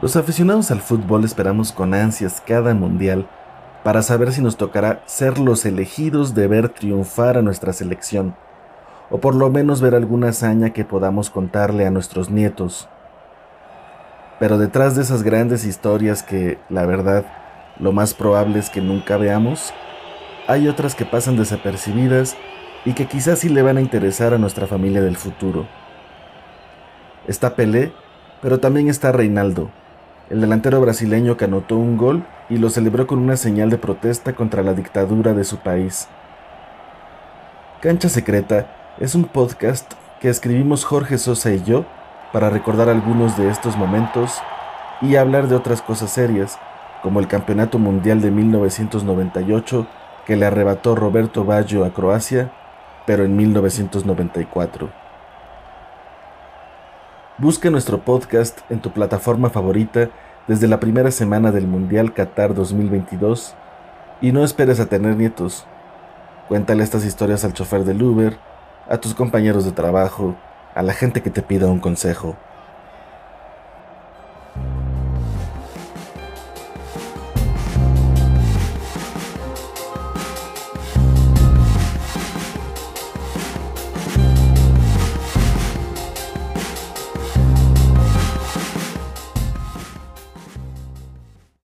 Los aficionados al fútbol esperamos con ansias cada mundial para saber si nos tocará ser los elegidos de ver triunfar a nuestra selección, o por lo menos ver alguna hazaña que podamos contarle a nuestros nietos. Pero detrás de esas grandes historias que, la verdad, lo más probable es que nunca veamos, hay otras que pasan desapercibidas y que quizás sí le van a interesar a nuestra familia del futuro. Está Pelé, pero también está Reinaldo, el delantero brasileño que anotó un gol y lo celebró con una señal de protesta contra la dictadura de su país. Cancha Secreta es un podcast que escribimos Jorge Sosa y yo para recordar algunos de estos momentos y hablar de otras cosas serias, como el Campeonato Mundial de 1998 que le arrebató Roberto Baggio a Croacia, pero en 1994. Busca nuestro podcast en tu plataforma favorita desde la primera semana del Mundial Qatar 2022 y no esperes a tener nietos. Cuéntale estas historias al chofer del Uber, a tus compañeros de trabajo, a la gente que te pida un consejo.